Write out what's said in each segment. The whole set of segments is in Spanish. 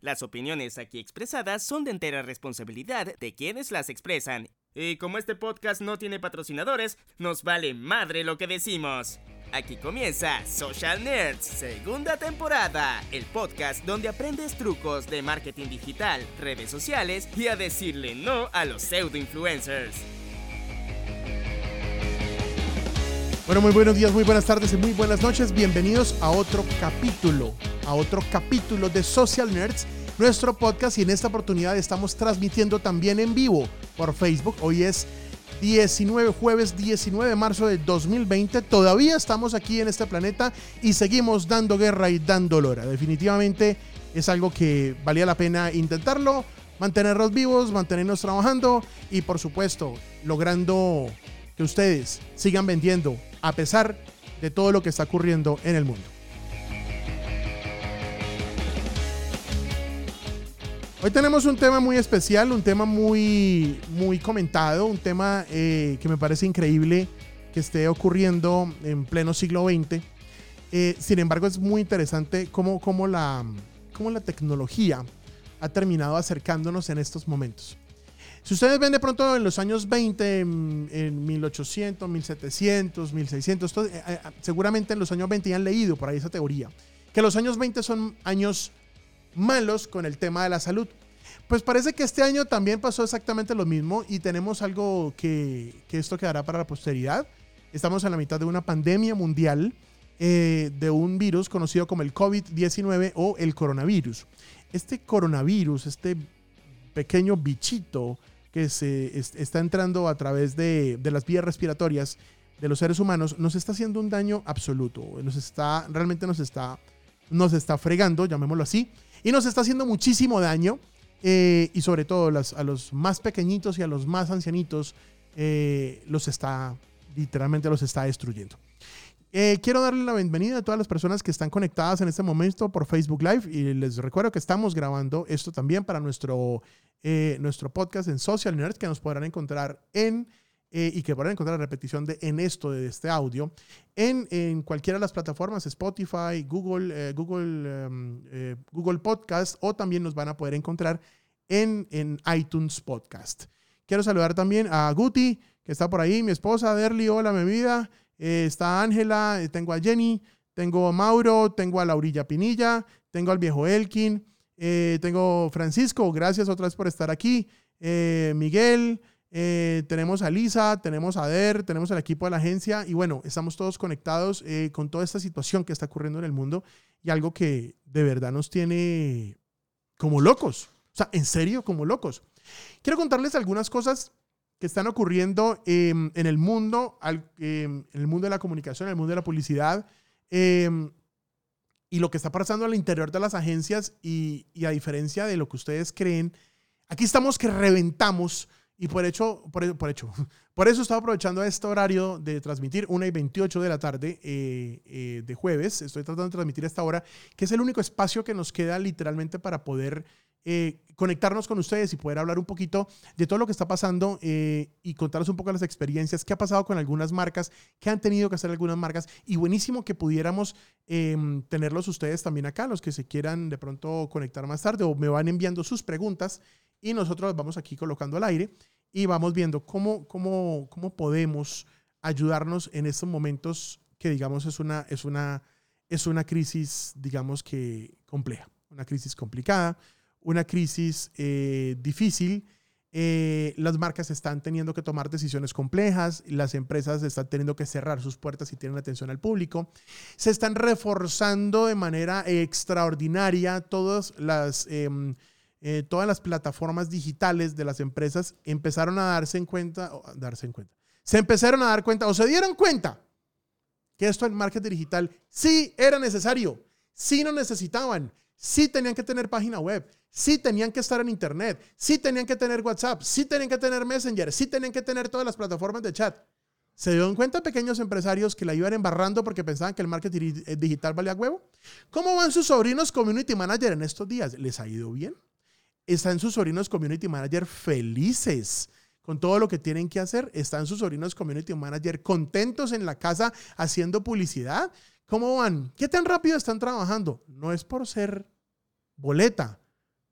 Las opiniones aquí expresadas son de entera responsabilidad de quienes las expresan. Y como este podcast no tiene patrocinadores, nos vale madre lo que decimos. Aquí comienza Social Nerds, segunda temporada, el podcast donde aprendes trucos de marketing digital, redes sociales y a decirle no a los pseudo influencers. Bueno, muy buenos días, muy buenas tardes y muy buenas noches. Bienvenidos a otro capítulo, a otro capítulo de Social Nerds, nuestro podcast. Y en esta oportunidad estamos transmitiendo también en vivo por Facebook. Hoy es 19, jueves 19 de marzo de 2020. Todavía estamos aquí en este planeta y seguimos dando guerra y dando lora. Definitivamente es algo que valía la pena intentarlo, mantenernos vivos, mantenernos trabajando y por supuesto logrando que ustedes sigan vendiendo a pesar de todo lo que está ocurriendo en el mundo. Hoy tenemos un tema muy especial, un tema muy, muy comentado, un tema eh, que me parece increíble que esté ocurriendo en pleno siglo XX. Eh, sin embargo, es muy interesante cómo, cómo, la, cómo la tecnología ha terminado acercándonos en estos momentos. Si ustedes ven de pronto en los años 20, en, 1800, 1700, 1600, seguramente en los años 20 ya han leído por ahí esa teoría, que los años 20 son años malos con el tema de la salud. Pues parece que este año también pasó exactamente lo mismo y tenemos algo que, que esto quedará para la posteridad. Estamos en la mitad de una pandemia mundial eh, de un virus conocido como el COVID-19 o el coronavirus. Este coronavirus, este pequeño bichito, que se está entrando a través de, las vías respiratorias de los seres humanos nos está haciendo un daño absoluto. Nos está, realmente nos está, nos está fregando, llamémoslo así, y nos está haciendo muchísimo daño. Eh, y sobre todo a los más pequeñitos y a los más ancianitos eh, los está, literalmente los está destruyendo. Eh, quiero darle la bienvenida a todas las personas que están conectadas en este momento por Facebook Live y les recuerdo que estamos grabando esto también para nuestro, eh, nuestro podcast en Social Nerds que nos podrán encontrar en eh, y que podrán encontrar la repetición de en esto de este audio en, en cualquiera de las plataformas Spotify, Google, Google, em, Google Podcast o también nos van a poder encontrar en, en iTunes Podcast. Quiero saludar también a Guti que está por ahí, mi esposa Derly, hola mi vida. Eh, está Ángela, eh, tengo a Jenny, tengo a Mauro, tengo a Laurilla Pinilla, tengo al viejo Elkin, eh, tengo Francisco, gracias otra vez por estar aquí, Miguel, tenemos a Lisa, tenemos a Der, tenemos al equipo de la agencia y bueno, estamos todos conectados con toda esta situación que está ocurriendo en el mundo y algo que de verdad nos tiene como locos, o sea, en serio, como locos. Quiero contarles algunas cosas que están ocurriendo em, en el mundo, em, en el mundo de la comunicación, en el mundo de la publicidad, em, y lo que está pasando al interior de las agencias, y, a diferencia de lo que ustedes creen, aquí estamos que reventamos, y por hecho, por, por hecho, por eso estaba aprovechando este horario de transmitir 1 y 28 de la tarde eh, eh, de jueves, estoy tratando de transmitir esta hora, que es el único espacio que nos queda literalmente para poder eh, conectarnos con ustedes y poder hablar un poquito de todo lo que está pasando eh, y contarles un poco las experiencias, qué ha pasado con algunas marcas, qué han tenido que hacer algunas marcas. Y buenísimo que pudiéramos em, tenerlos ustedes también acá, los que se quieran de pronto conectar más tarde o me van enviando sus preguntas y nosotros las vamos aquí colocando al aire y vamos viendo cómo, cómo, cómo podemos ayudarnos en estos momentos que digamos es una, es una, es una crisis digamos que compleja, una crisis complicada una crisis eh, difícil. Eh, las marcas están teniendo que tomar decisiones complejas, las empresas están teniendo que cerrar sus puertas y tienen atención al público. Se están reforzando de manera extraordinaria todas las, em, eh, todas las plataformas digitales de las empresas. Empezaron a darse en cuenta, darse en cuenta, se empezaron a dar cuenta o se dieron cuenta que esto en marketing digital sí era necesario, sí lo necesitaban, sí tenían que tener página web, sí tenían que estar en Internet, sí tenían que tener WhatsApp, sí tenían que tener Messenger, sí tenían que tener todas las plataformas de chat. ¿Se dieron cuenta pequeños empresarios que la iban embarrando porque pensaban que el marketing eh, digital valía huevo? ¿Cómo van sus sobrinos community manager en estos días? ¿Les ha ido bien? ¿Están sus sobrinos community manager felices? con todo lo que tienen que hacer. Están sus sobrinos community manager contentos en la casa haciendo publicidad. ¿Cómo van? ¿Qué tan rápido están trabajando? No es por ser boleta,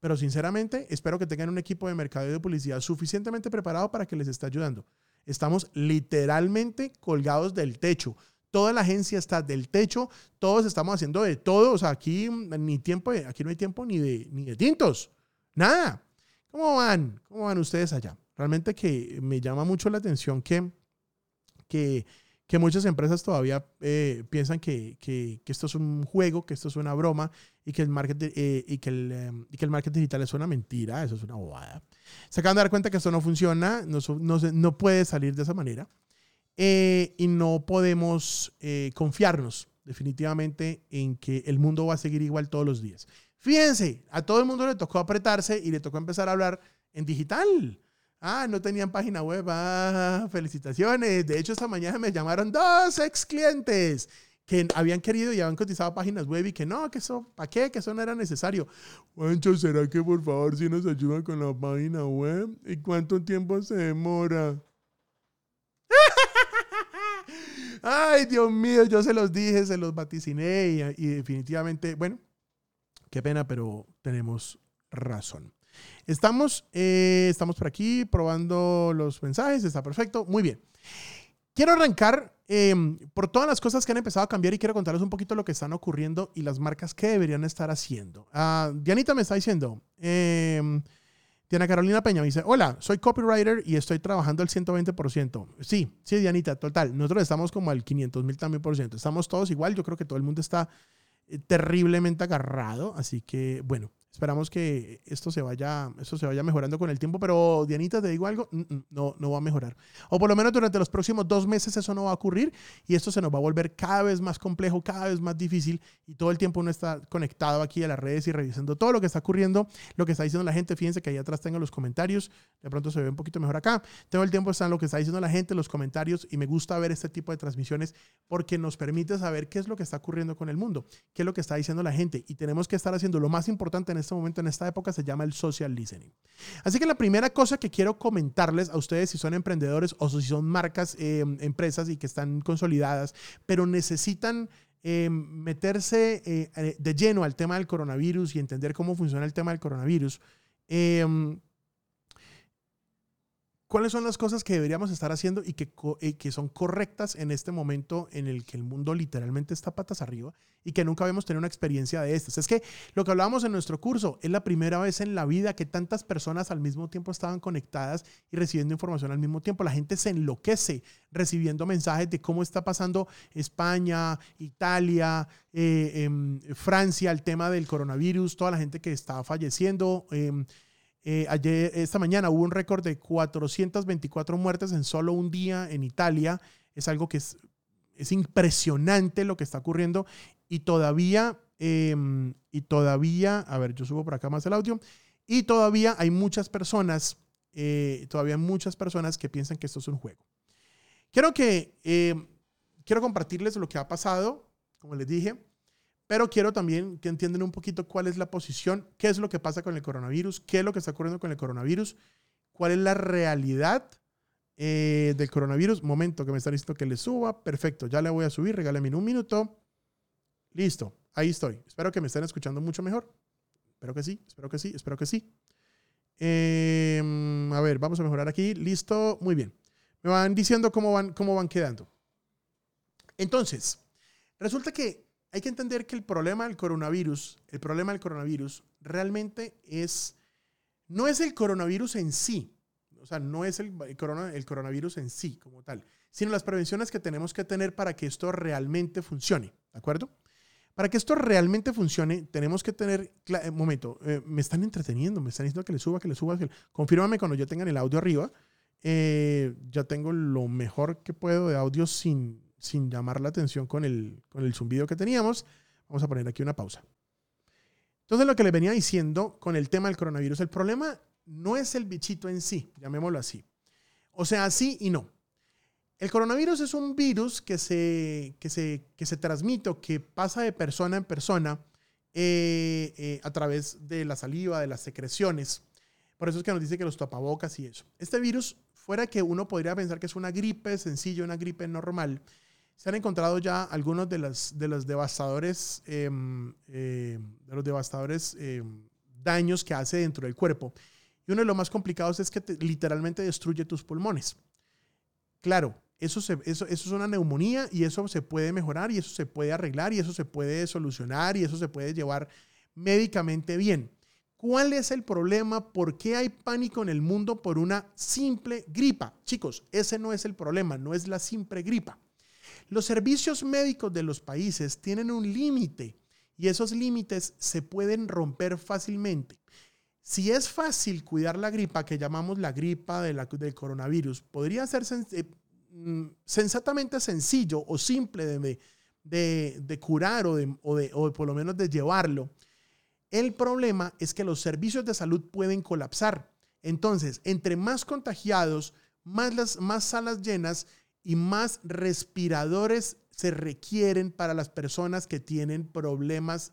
pero sinceramente espero que tengan un equipo de mercado y de publicidad suficientemente preparado para que les esté ayudando. Estamos literalmente colgados del techo. Toda la agencia está del techo, todos estamos haciendo de todo, o sea, aquí ni tiempo, aquí no hay tiempo ni de, ni de tintos, nada. ¿Cómo van? ¿Cómo van ustedes allá? Realmente que me llama mucho la atención que, que, que muchas empresas todavía eh, piensan que, que, que, esto es un juego, que esto es una broma y que el marketing, eh, y, que el, em, y que el marketing digital es una mentira, eso es una bobada. Se acaban de dar cuenta que esto no funciona, no, no, no puede salir de esa manera eh, y no podemos confiarnos definitivamente en que el mundo va a seguir igual todos los días. Fíjense, a todo el mundo le tocó apretarse y le tocó empezar a hablar en digital. Ah, no tenían página web. Ah, felicitaciones. De hecho, esta mañana me llamaron dos ex clientes que habían querido y habían cotizado páginas web y que no, que eso, ¿para qué? Que eso no era necesario. Juancho, ¿será que por favor si nos ayudan con la página web? ¿Y cuánto tiempo se demora? Ay, Dios mío, yo se los dije, se los vaticiné y definitivamente, bueno, qué pena, pero tenemos razón. Estamos, eh, estamos por aquí probando los mensajes, está perfecto, muy bien. Quiero arrancar em, por todas las cosas que han empezado a cambiar y quiero contarles un poquito lo que están ocurriendo y las marcas que deberían estar haciendo. Uh, Dianita me está diciendo, eh, Diana Carolina Peña me dice, hola, soy copywriter y estoy trabajando al 120%. Sí, sí, Dianita, total. Nosotros estamos como al 500 mil también por ciento. Estamos todos igual, yo creo que todo el mundo está eh, terriblemente agarrado, así que bueno, Esperamos que esto se vaya, esto se vaya mejorando con el tiempo, pero Dianita, te digo algo, mm, mm, no, no va a mejorar. O por lo menos durante los próximos dos meses eso no va a ocurrir y esto se nos va a volver cada vez más complejo, cada vez más difícil y todo el tiempo uno está conectado aquí a las redes y revisando todo lo que está ocurriendo, lo que está diciendo la gente. Fíjense que ahí atrás tengo los comentarios, de pronto se ve un poquito mejor acá. Todo el tiempo están lo que está diciendo la gente, los comentarios y me gusta ver este tipo de transmisiones porque nos permite saber qué es lo que está ocurriendo con el mundo, qué es lo que está diciendo la gente y tenemos que estar haciendo lo más importante en este momento, en esta época, se llama el social listening. Así que la primera cosa que quiero comentarles a ustedes, si son emprendedores o si son marcas, em, empresas y que están consolidadas, pero necesitan em, meterse eh, eh, de lleno al tema del coronavirus y entender cómo funciona el tema del coronavirus. Cuáles son las cosas que deberíamos estar haciendo y que, eh, que, son correctas en este momento en el que el mundo literalmente está patas arriba y que nunca habíamos tenido una experiencia de estas. Es que lo que hablábamos en nuestro curso es la primera vez en la vida que tantas personas al mismo tiempo estaban conectadas y recibiendo información al mismo tiempo. La gente se enloquece recibiendo mensajes de cómo está pasando España, Italia, eh, em, Francia, el tema del coronavirus, toda la gente que está falleciendo. Em, eh, esta mañana hubo un récord de 424 muertes en solo un día en Italia. Es algo que es, es impresionante lo que está ocurriendo y todavía, em, y todavía, a ver, yo subo por acá más el audio, y todavía hay muchas personas, eh, todavía muchas personas que piensan que esto es un juego. Quiero que, em, quiero compartirles lo que ha pasado, como les dije. Pero quiero también que entiendan un poquito cuál es la posición, qué es lo que pasa con el coronavirus, qué es lo que está ocurriendo con el coronavirus, cuál es la realidad eh, del coronavirus. Momento que me está diciendo que le suba. Perfecto, ya le voy a subir, regálame un minuto. Listo, ahí estoy. Espero que me estén escuchando mucho mejor. Espero que sí, espero que sí, espero que sí. Em, a ver, vamos a mejorar aquí. Listo, muy bien. Me van diciendo cómo van, cómo van quedando. Entonces, resulta que hay que entender que el problema del coronavirus, el problema del coronavirus realmente es, no es el coronavirus en sí, o sea, no es el, coronavirus en sí como tal, sino las prevenciones que tenemos que tener para que esto realmente funcione, ¿de acuerdo? Para que esto realmente funcione, tenemos que tener, un eh, momento, eh, me están entreteniendo, me están diciendo que le suba, que le suba, que confírmame cuando ya tengan el audio arriba. Eh, ya tengo lo mejor que puedo de audio sin, sin llamar la atención con el, con el zumbido que teníamos. Vamos a poner aquí una pausa. Entonces, lo que le venía diciendo con el tema del coronavirus, el problema no es el bichito en sí, llamémoslo así. O sea, sí y no. El coronavirus es un virus que se, que se, que se transmite o que pasa de persona en persona eh, eh, a través de la saliva, de las secreciones. Por eso es que nos dice que los tapabocas y eso. Este virus, fuera que uno podría pensar que es una gripe sencilla, una gripe normal, se han encontrado ya algunos de, las, de los devastadores, em, em, de los devastadores em, daños que hace dentro del cuerpo. Y uno de los más complicados es que literalmente destruye tus pulmones. Claro, eso, eso, eso es una neumonía y eso se puede mejorar y eso se puede arreglar y eso se puede solucionar y eso se puede llevar médicamente bien. ¿Cuál es el problema? ¿Por qué hay pánico en el mundo por una simple gripa? Chicos, ese no es el problema, no es la simple gripa. Los servicios médicos de los países tienen un límite y esos límites se pueden romper fácilmente. Si es fácil cuidar la gripa, que llamamos la gripa de del coronavirus, podría ser eh, mm, sensatamente sencillo o simple de, de, curar o, o, o por lo menos de llevarlo el problema es que los servicios de salud pueden colapsar. Entonces, entre más contagiados, más, las, más salas llenas y más respiradores se requieren para las personas que tienen problemas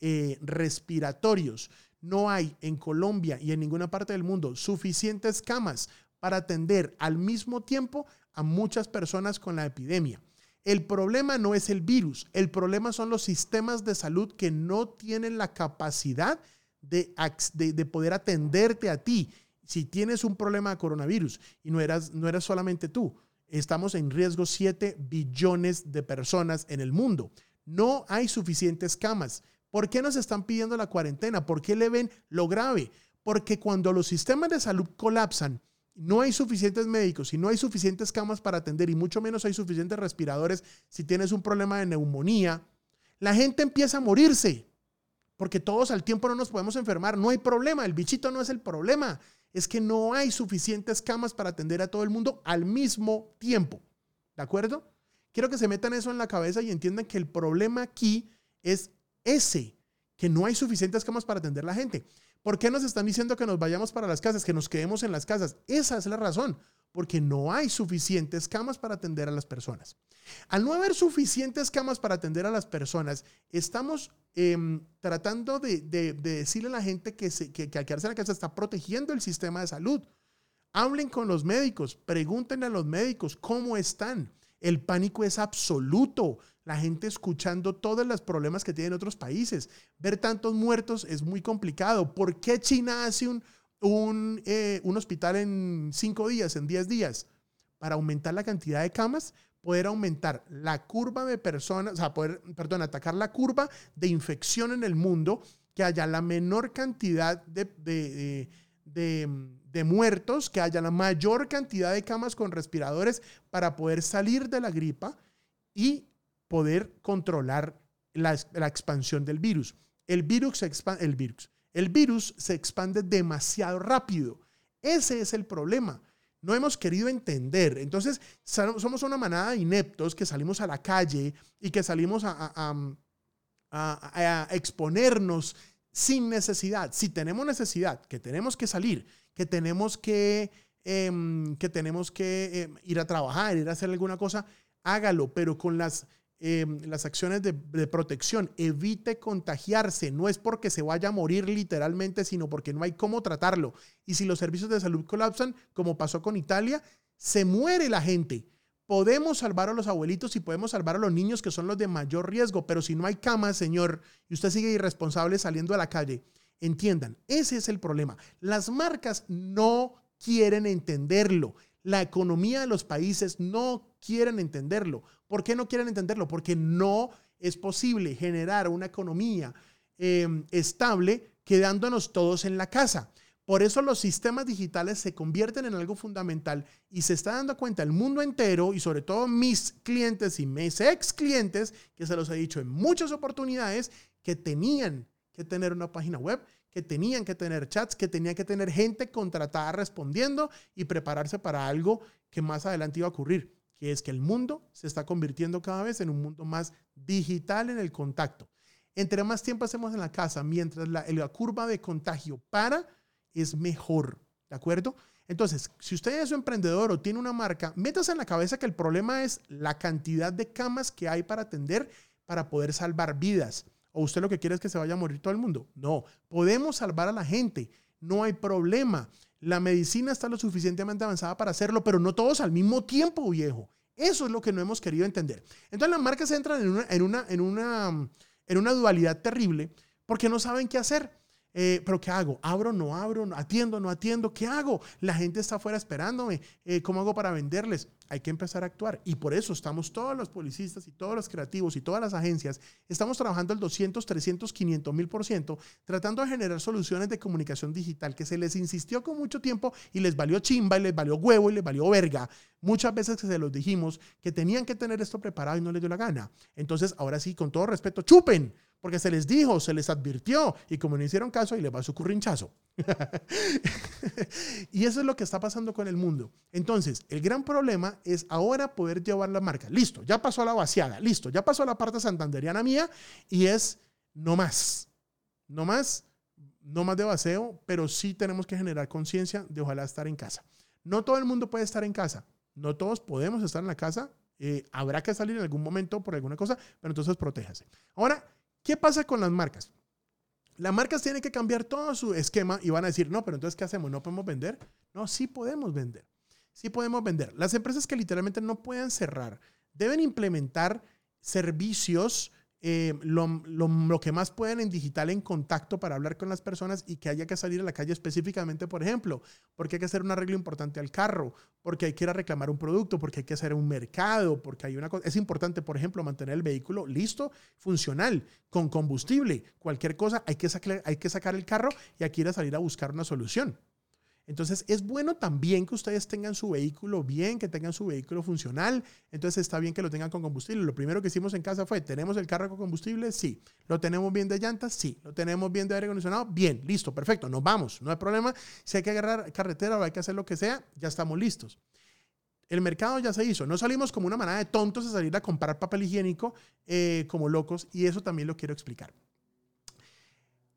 eh, respiratorios. No hay en Colombia y en ninguna parte del mundo suficientes camas para atender al mismo tiempo a muchas personas con la epidemia. El problema no es el virus, el problema son los sistemas de salud que no tienen la capacidad de, de, poder atenderte a ti. Si tienes un problema de coronavirus y no eras, no eras solamente tú, estamos en riesgo 7 billones de personas en el mundo. No hay suficientes camas. ¿Por qué nos están pidiendo la cuarentena? ¿Por qué le ven lo grave? Porque cuando los sistemas de salud colapsan no hay suficientes médicos y no hay suficientes camas para atender y mucho menos hay suficientes respiradores si tienes un problema de neumonía, la gente empieza a morirse. Porque todos al tiempo no nos podemos enfermar, no hay problema, el bichito no es el problema, es que no hay suficientes camas para atender a todo el mundo al mismo tiempo. ¿De acuerdo? Quiero que se metan eso en la cabeza y entiendan que el problema aquí es ese, que no hay suficientes camas para atender a la gente. ¿Por qué nos están diciendo que nos vayamos para las casas, que nos quedemos en las casas? Esa es la razón, porque no hay suficientes camas para atender a las personas. Al no haber suficientes camas para atender a las personas, estamos em, tratando de, decirle a la gente que, se, que, al quedarse en la casa está protegiendo el sistema de salud. Hablen con los médicos, pregúntenle a los médicos cómo están. El pánico es absoluto la gente escuchando todos los problemas que tienen otros países. Ver tantos muertos es muy complicado. ¿Por qué China hace un, un, eh, un hospital en cinco días, en diez días? Para aumentar la cantidad de camas, poder aumentar la curva de personas, o sea, poder, perdón, atacar la curva de infección en el mundo, que haya la menor cantidad de, de, de, muertos, que haya la mayor cantidad de camas con respiradores para poder salir de la gripa y poder controlar la, expansión del virus. El virus, el, virus, el virus se expande demasiado rápido. Ese es el problema. No hemos querido entender. Entonces, somos una manada de ineptos que salimos a la calle y que salimos a, exponernos sin necesidad. Si tenemos necesidad, que tenemos que salir, que tenemos que, em, que, tenemos que em, ir a trabajar, ir a hacer alguna cosa, hágalo, pero con las Em, las acciones de, protección, evite contagiarse. No es porque se vaya a morir literalmente, sino porque no hay cómo tratarlo. Y si los servicios de salud colapsan, como pasó con Italia, se muere la gente. Podemos salvar a los abuelitos y podemos salvar a los niños que son los de mayor riesgo, pero si no hay camas, señor, y usted sigue irresponsable saliendo a la calle, entiendan, ese es el problema. Las marcas no quieren entenderlo. La economía de los países no quieren entenderlo. ¿Por qué no quieren entenderlo? Porque no es posible generar una economía em, estable quedándonos todos en la casa. Por eso los sistemas digitales se convierten en algo fundamental y se está dando cuenta el mundo entero y sobre todo mis clientes y mis ex clientes, que se los he dicho en muchas oportunidades, que tenían que tener una página web, que tenían que tener chats, que tenían que tener gente contratada respondiendo y prepararse para algo que más adelante iba a ocurrir que es que el mundo se está convirtiendo cada vez en un mundo más digital en el contacto. Entre más tiempo hacemos en la casa, mientras la, curva de contagio para, es mejor. ¿De acuerdo? Entonces, si usted es un emprendedor o tiene una marca, métase en la cabeza que el problema es la cantidad de camas que hay para atender para poder salvar vidas. ¿O usted lo que quiere es que se vaya a morir todo el mundo? No, podemos salvar a la gente, no hay problema. La medicina está lo suficientemente avanzada para hacerlo, pero no todos al mismo tiempo, viejo. Eso es lo que no hemos querido entender. Entonces las marcas entran en una, en una, en una, en una dualidad terrible porque no saben qué hacer. Eh, pero ¿qué hago? ¿Abro, no abro? ¿Atiendo, no atiendo? ¿Qué hago? La gente está afuera esperándome. Eh, ¿Cómo hago para venderles? Hay que empezar a actuar. Y por eso estamos todos los publicistas y todos los creativos y todas las agencias, estamos trabajando el 200, 300, 500 mil por ciento, tratando de generar soluciones de comunicación digital que se les insistió con mucho tiempo y les valió chimba y les valió huevo y les valió verga. Muchas veces se los dijimos que tenían que tener esto preparado y no les dio la gana. Entonces, ahora sí, con todo respeto, chupen porque se les dijo, se les advirtió y como no hicieron caso, ahí les va su currinchazo. y eso es lo que está pasando con el mundo. Entonces, el gran problema es ahora poder llevar la marca. Listo, ya pasó la vaciada, listo, ya pasó la parte santanderiana mía y es no más, no más, no más de vaceo, pero sí tenemos que generar conciencia de ojalá estar en casa. No todo el mundo puede estar en casa, no todos podemos estar en la casa. Eh, habrá que salir en algún momento por alguna cosa, pero entonces protéjase. Ahora, ¿Qué pasa con las marcas? Las marcas tienen que cambiar todo su esquema y van a decir, no, pero entonces, ¿qué hacemos? ¿No podemos vender? No, sí podemos vender. Sí podemos vender. Las empresas que literalmente no pueden cerrar deben implementar servicios eh, lo, que más pueden en digital en contacto para hablar con las personas y que haya que salir a la calle específicamente, por ejemplo, porque hay que hacer un arreglo importante al carro, porque hay que ir a reclamar un producto, porque hay que hacer un mercado, porque hay una cosa. Es importante, por ejemplo, mantener el vehículo listo, funcional, con combustible. Cualquier cosa, hay que, sacar, hay que sacar el carro y aquí ir a salir a buscar una solución. Entonces es bueno también que ustedes tengan su vehículo bien, que tengan su vehículo funcional. Entonces está bien que lo tengan con combustible. Lo primero que hicimos en casa fue, ¿tenemos el carro con combustible? Sí. ¿Lo tenemos bien de llantas? Sí. ¿Lo tenemos bien de aire acondicionado? Bien, listo, perfecto. Nos vamos, no hay problema. Si hay que agarrar carretera o hay que hacer lo que sea, ya estamos listos. El mercado ya se hizo. No salimos como una manada de tontos a salir a comprar papel higiénico eh, como locos y eso también lo quiero explicar.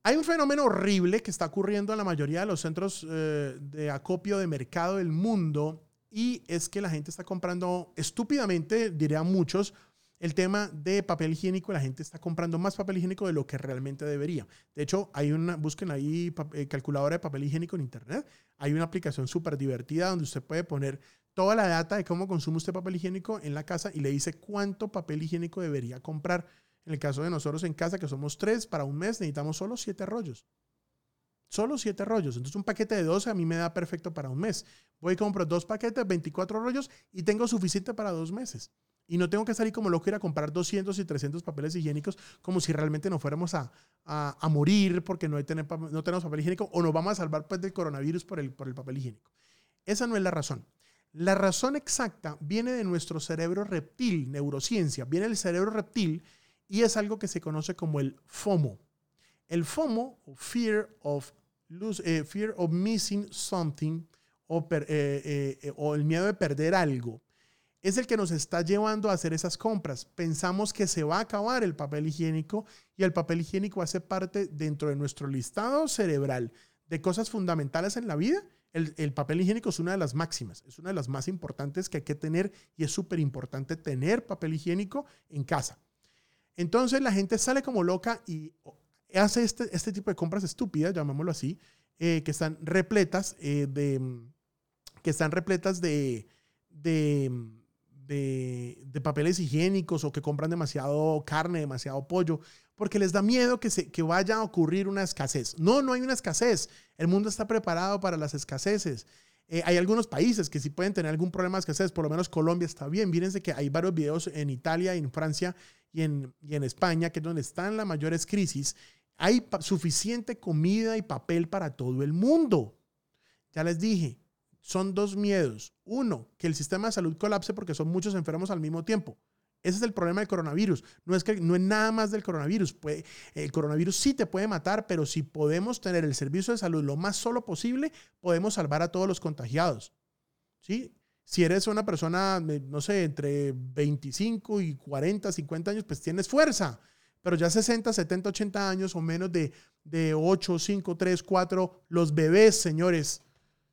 Hay un fenómeno horrible que está ocurriendo en la mayoría de los centros eh, de acopio de mercado del mundo y es que la gente está comprando estúpidamente, diría muchos, el tema de papel higiénico. La gente está comprando más papel higiénico de lo que realmente debería. De hecho, hay una, busquen ahí eh, calculadora de papel higiénico en internet. Hay una aplicación súper divertida donde usted puede poner toda la data de cómo consume usted papel higiénico en la casa y le dice cuánto papel higiénico debería comprar. En el caso de nosotros en casa, que somos tres, para un mes necesitamos solo siete rollos. Solo siete rollos. Entonces un paquete de 12 a mí me da perfecto para un mes. Voy y compro dos paquetes, 24 rollos y tengo suficiente para dos meses. Y no tengo que salir como loco ir a comprar 200 y 300 papeles higiénicos como si realmente no fuéramos a, a, morir porque no, hay tener, no tenemos papel higiénico o nos vamos a salvar pues, del coronavirus por el, por el papel higiénico. Esa no es la razón. La razón exacta viene de nuestro cerebro reptil, neurociencia. Viene del cerebro reptil y es algo que se conoce como el FOMO. El FOMO, Fear of, eh, fear of Missing Something, o, eh, eh, o el miedo de perder algo, es el que nos está llevando a hacer esas compras. Pensamos que se va a acabar el papel higiénico y el papel higiénico hace parte dentro de nuestro listado cerebral de cosas fundamentales en la vida. El, el, papel higiénico es una de las máximas, es una de las más importantes que hay que tener y es súper importante tener papel higiénico en casa. Entonces la gente sale como loca y hace este, este tipo de compras estúpidas, llamémoslo así, eh, que están repletas eh, de que están repletas de, de, de, papeles higiénicos o que compran demasiado carne, demasiado pollo, porque les da miedo que, se, que vaya a ocurrir una escasez. No, no hay una escasez. El mundo está preparado para las escaseces. Eh, hay algunos países que sí pueden tener algún problema de escasez, por lo menos Colombia está bien. Fíjense que hay varios videos en Italia en Francia y en, y en España, que es donde están las mayores crisis. Hay suficiente comida y papel para todo el mundo. Ya les dije, son dos miedos. Uno, que el sistema de salud colapse porque son muchos enfermos al mismo tiempo. Ese es el problema del coronavirus. No es, que, no es nada más del coronavirus. el coronavirus sí te puede matar, pero si podemos tener el servicio de salud lo más solo posible, podemos salvar a todos los contagiados. ¿Sí? Si eres una persona, no sé, entre 25 y 40, 50 años, pues tienes fuerza. Pero ya 60, 70, 80 años o menos de, de 8, 5, 3, 4, los bebés, señores,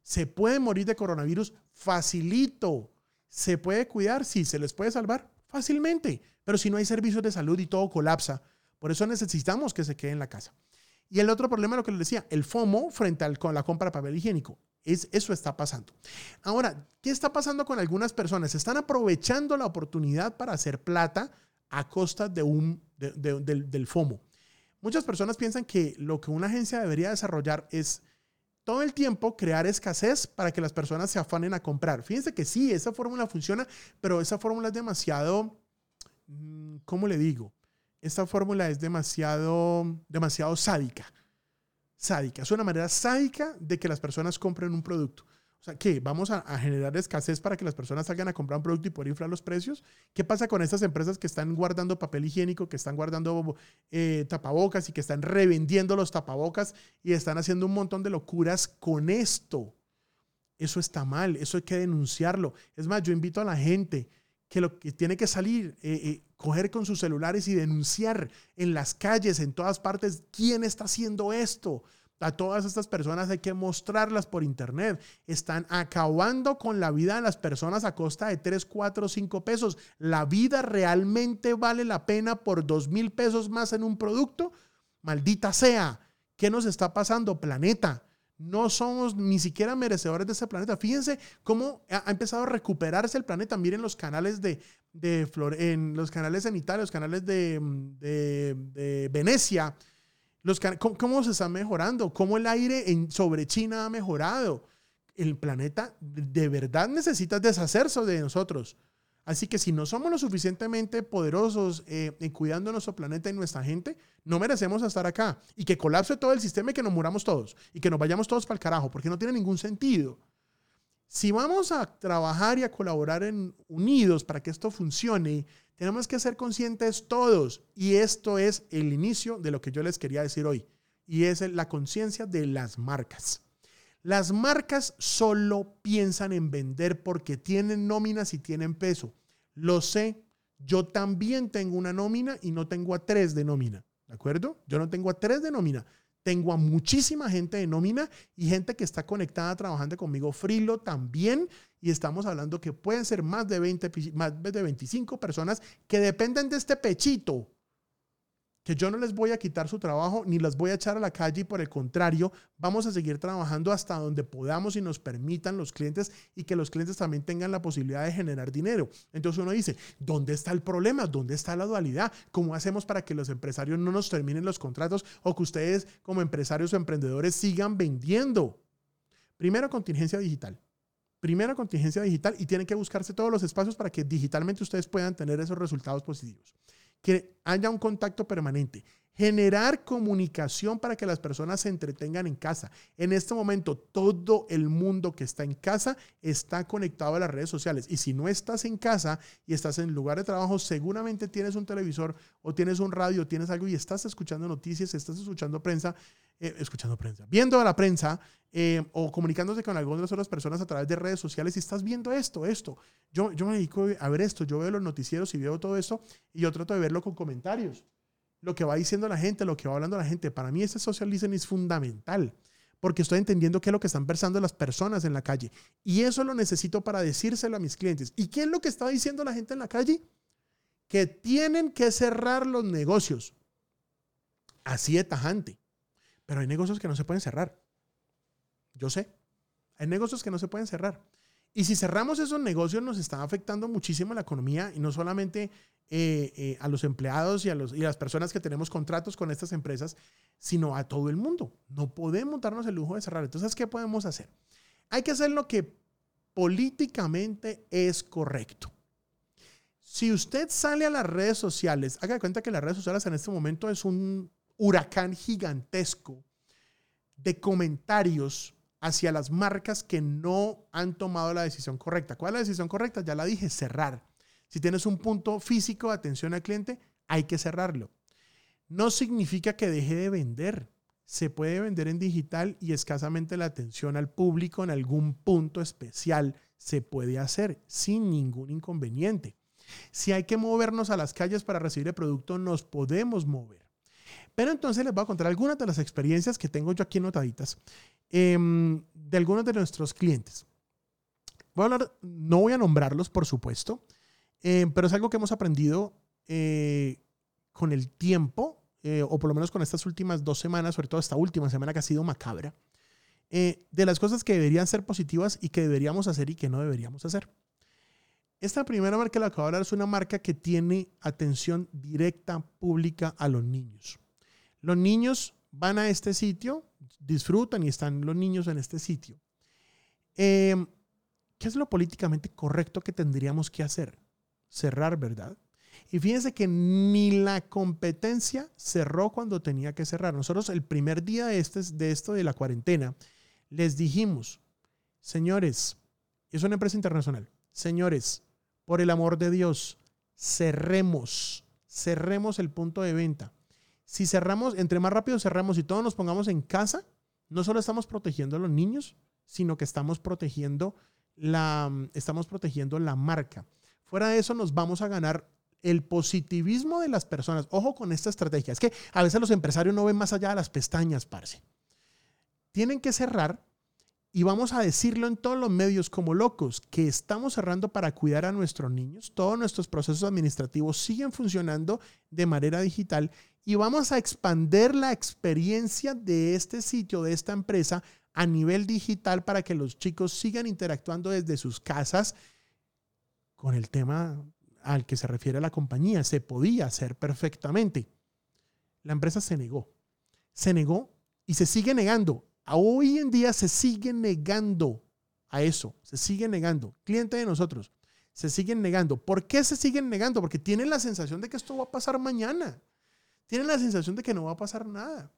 se pueden morir de coronavirus facilito. ¿Se puede cuidar? Sí, se les puede salvar fácilmente. Pero si no hay servicios de salud y todo colapsa, por eso necesitamos que se quede en la casa. Y el otro problema, lo que les decía, el FOMO frente con la compra de papel higiénico. Es, eso está pasando. Ahora, ¿qué está pasando con algunas personas? Están aprovechando la oportunidad para hacer plata a costa de un, del, del FOMO. Muchas personas piensan que lo que una agencia debería desarrollar es todo el tiempo crear escasez para que las personas se afanen a comprar. Fíjense que sí, esa fórmula funciona, pero esa fórmula es demasiado, mm, ¿cómo le digo? Esta fórmula es demasiado, demasiado sádica. Sádica. Es una manera sádica de que las personas compren un producto. O sea, ¿qué? ¿Vamos a, generar escasez para que las personas salgan a comprar un producto y poder inflar los precios? ¿Qué pasa con estas empresas que están guardando papel higiénico, que están guardando eh, tapabocas y que están revendiendo los tapabocas y están haciendo un montón de locuras con esto? Eso está mal, eso hay que denunciarlo. Es más, yo invito a la gente que lo que tiene que salir, eh, eh, coger con sus celulares y denunciar en las calles, en todas partes, quién está haciendo esto. A todas estas personas hay que mostrarlas por internet. Están acabando con la vida de las personas a costa de 3, 4, 5 pesos. ¿La vida realmente vale la pena por 2 mil pesos más en un producto? Maldita sea. ¿Qué nos está pasando, planeta? No somos ni siquiera merecedores de ese planeta. Fíjense cómo ha empezado a recuperarse el planeta. Miren los canales de, de en los canales en Italia, los canales de, de Venecia ¿cómo, se está mejorando? ¿Cómo el aire sobre China ha mejorado? El planeta de verdad necesita deshacerse de nosotros. Así que si no somos lo suficientemente poderosos eh, en cuidando nuestro planeta y nuestra gente, no merecemos estar acá. Y que colapse todo el sistema y que nos muramos todos. Y que nos vayamos todos para el carajo, porque no tiene ningún sentido. Si vamos a trabajar y a colaborar en, unidos para que esto funcione, tenemos que ser conscientes todos y esto es el inicio de lo que yo les quería decir hoy y es la conciencia de las marcas. Las marcas solo piensan en vender porque tienen nóminas y tienen peso. Lo sé, yo también tengo una nómina y no tengo a tres de nómina. ¿De acuerdo? Yo no tengo a tres de nómina. Tengo a muchísima gente de nómina y gente que está conectada trabajando conmigo. Frilo también y estamos hablando que pueden ser más de 20, más de 25 personas que dependen de este pechito, que yo no les voy a quitar su trabajo ni las voy a echar a la calle y por el contrario, vamos a seguir trabajando hasta donde podamos y nos permitan los clientes y que los clientes también tengan la posibilidad de generar dinero. Entonces uno dice, ¿dónde está el problema? ¿Dónde está la dualidad? ¿Cómo hacemos para que los empresarios no nos terminen los contratos o que ustedes como empresarios o emprendedores sigan vendiendo? Primero, contingencia digital primera contingencia digital y tienen que buscarse todos los espacios para que digitalmente ustedes puedan tener esos resultados positivos. Que haya un contacto permanente. Generar comunicación para que las personas se entretengan en casa. En este momento, todo el mundo que está en casa está conectado a las redes sociales. Y si no estás en casa y estás en lugar de trabajo, seguramente tienes un televisor o tienes un radio, tienes algo y estás escuchando noticias, estás escuchando prensa eh, escuchando prensa, viendo a la prensa eh, o comunicándose con algunas otras personas a través de redes sociales y estás viendo esto, esto. Yo, yo me dedico a ver esto, yo veo los noticieros y veo todo esto y yo trato de verlo con comentarios. Lo que va diciendo la gente, lo que va hablando la gente. Para mí ese social listening es fundamental porque estoy entendiendo qué es lo que están pensando las personas en la calle. Y eso lo necesito para decírselo a mis clientes. ¿Y qué es lo que está diciendo la gente en la calle? Que tienen que cerrar los negocios. Así de tajante. Pero hay negocios que no se pueden cerrar. Yo sé. Hay negocios que no se pueden cerrar. Y si cerramos esos negocios nos está afectando muchísimo la economía y no solamente eh, eh, a los empleados y a, y las personas que tenemos contratos con estas empresas, sino a todo el mundo. No podemos darnos el lujo de cerrar. Entonces, ¿qué podemos hacer? Hay que hacer lo que políticamente es correcto. Si usted sale a las redes sociales, haga cuenta que las redes sociales en este momento es un huracán gigantesco de comentarios hacia las marcas que no han tomado la decisión correcta. ¿Cuál es la decisión correcta? Ya la dije, cerrar. Si tienes un punto físico de atención al cliente, hay que cerrarlo. No significa que deje de vender. Se puede vender en digital y escasamente la atención al público en algún punto especial se puede hacer sin ningún inconveniente. Si hay que movernos a las calles para recibir el producto, nos podemos mover. Pero entonces les voy a contar algunas de las experiencias que tengo yo aquí notaditas em, de algunos de nuestros clientes. Voy a hablar, no voy a nombrarlos, por supuesto, em, pero es algo que hemos aprendido eh, con el tiempo, eh, o por lo menos con estas últimas dos semanas, sobre todo esta última semana que ha sido macabra, eh, de las cosas que deberían ser positivas y que deberíamos hacer y que no deberíamos hacer. Esta primera marca que la acabo de hablar es una marca que tiene atención directa pública a los niños. Los niños van a este sitio, disfrutan y están los niños en este sitio. Em, ¿Qué es lo políticamente correcto que tendríamos que hacer? Cerrar, ¿verdad? Y fíjense que ni la competencia cerró cuando tenía que cerrar. Nosotros el primer día de, este, de esto de la cuarentena les dijimos, señores, es una empresa internacional, señores, por el amor de Dios, cerremos, cerremos el punto de venta. Si cerramos, entre más rápido cerramos y todos nos pongamos en casa, no solo estamos protegiendo a los niños, sino que estamos protegiendo la, estamos protegiendo la marca. Fuera de eso, nos vamos a ganar el positivismo de las personas. Ojo con esta estrategia. Es que a veces los empresarios no ven más allá de las pestañas, parce. Tienen que cerrar y vamos a decirlo en todos los medios como locos, que estamos cerrando para cuidar a nuestros niños. Todos nuestros procesos administrativos siguen funcionando de manera digital y vamos a expandir la experiencia de este sitio, de esta empresa, a nivel digital para que los chicos sigan interactuando desde sus casas con el tema al que se refiere la compañía. Se podía hacer perfectamente. La empresa se negó. Se negó y se sigue negando. Hoy en día se sigue negando a eso. Se sigue negando. Cliente de nosotros. Se siguen negando. ¿Por qué se siguen negando? Porque tienen la sensación de que esto va a pasar mañana. Tienen la sensación de que no va a pasar nada.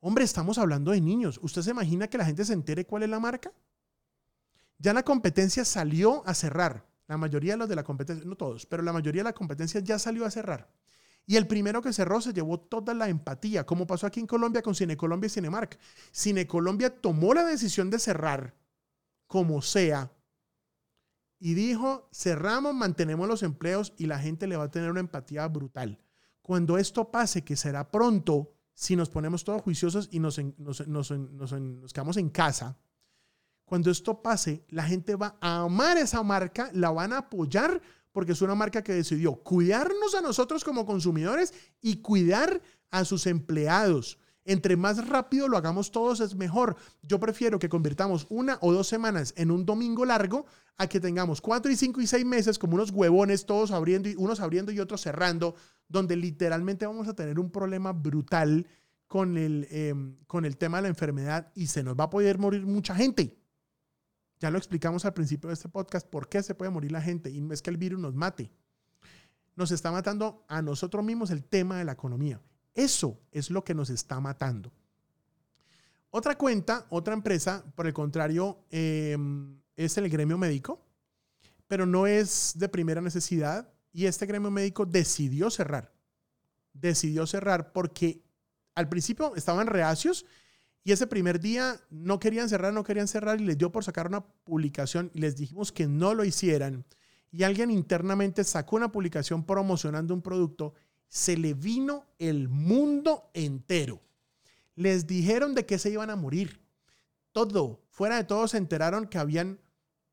Hombre, estamos hablando de niños. ¿Usted se imagina que la gente se entere cuál es la marca? Ya la competencia salió a cerrar. La mayoría de los de la competencia, no todos, pero la mayoría de la competencia ya salió a cerrar. Y el primero que cerró se llevó toda la empatía, como pasó aquí en Colombia con Cine Colombia y Cinemark. Cine Colombia tomó la decisión de cerrar, como sea, y dijo, cerramos, mantenemos los empleos y la gente le va a tener una empatía brutal. Cuando esto pase, que será pronto, si nos ponemos todos juiciosos y nos, quedamos en casa, cuando esto pase, la gente va a amar esa marca, la van a apoyar porque es una marca que decidió cuidarnos a nosotros como consumidores y cuidar a sus empleados. Entre más rápido lo hagamos todos es mejor. Yo prefiero que convirtamos una o dos semanas en un domingo largo a que tengamos cuatro y cinco y seis meses como unos huevones, todos abriendo y unos abriendo y otros cerrando, donde literalmente vamos a tener un problema brutal con el, em, con el tema de la enfermedad y se nos va a poder morir mucha gente. Ya lo explicamos al principio de este podcast, por qué se puede morir la gente y no es que el virus nos mate. Nos está matando a nosotros mismos el tema de la economía. Eso es lo que nos está matando. Otra cuenta, otra empresa, por el contrario, em, es el gremio médico, pero no es de primera necesidad y este gremio médico decidió cerrar. Decidió cerrar porque al principio estaban reacios y ese primer día no querían cerrar, no querían cerrar y les dio por sacar una publicación y les dijimos que no lo hicieran. Y alguien internamente sacó una publicación promocionando un producto. Se le vino el mundo entero. Les dijeron de que se iban a morir. Todo, fuera de todo, se enteraron que habían,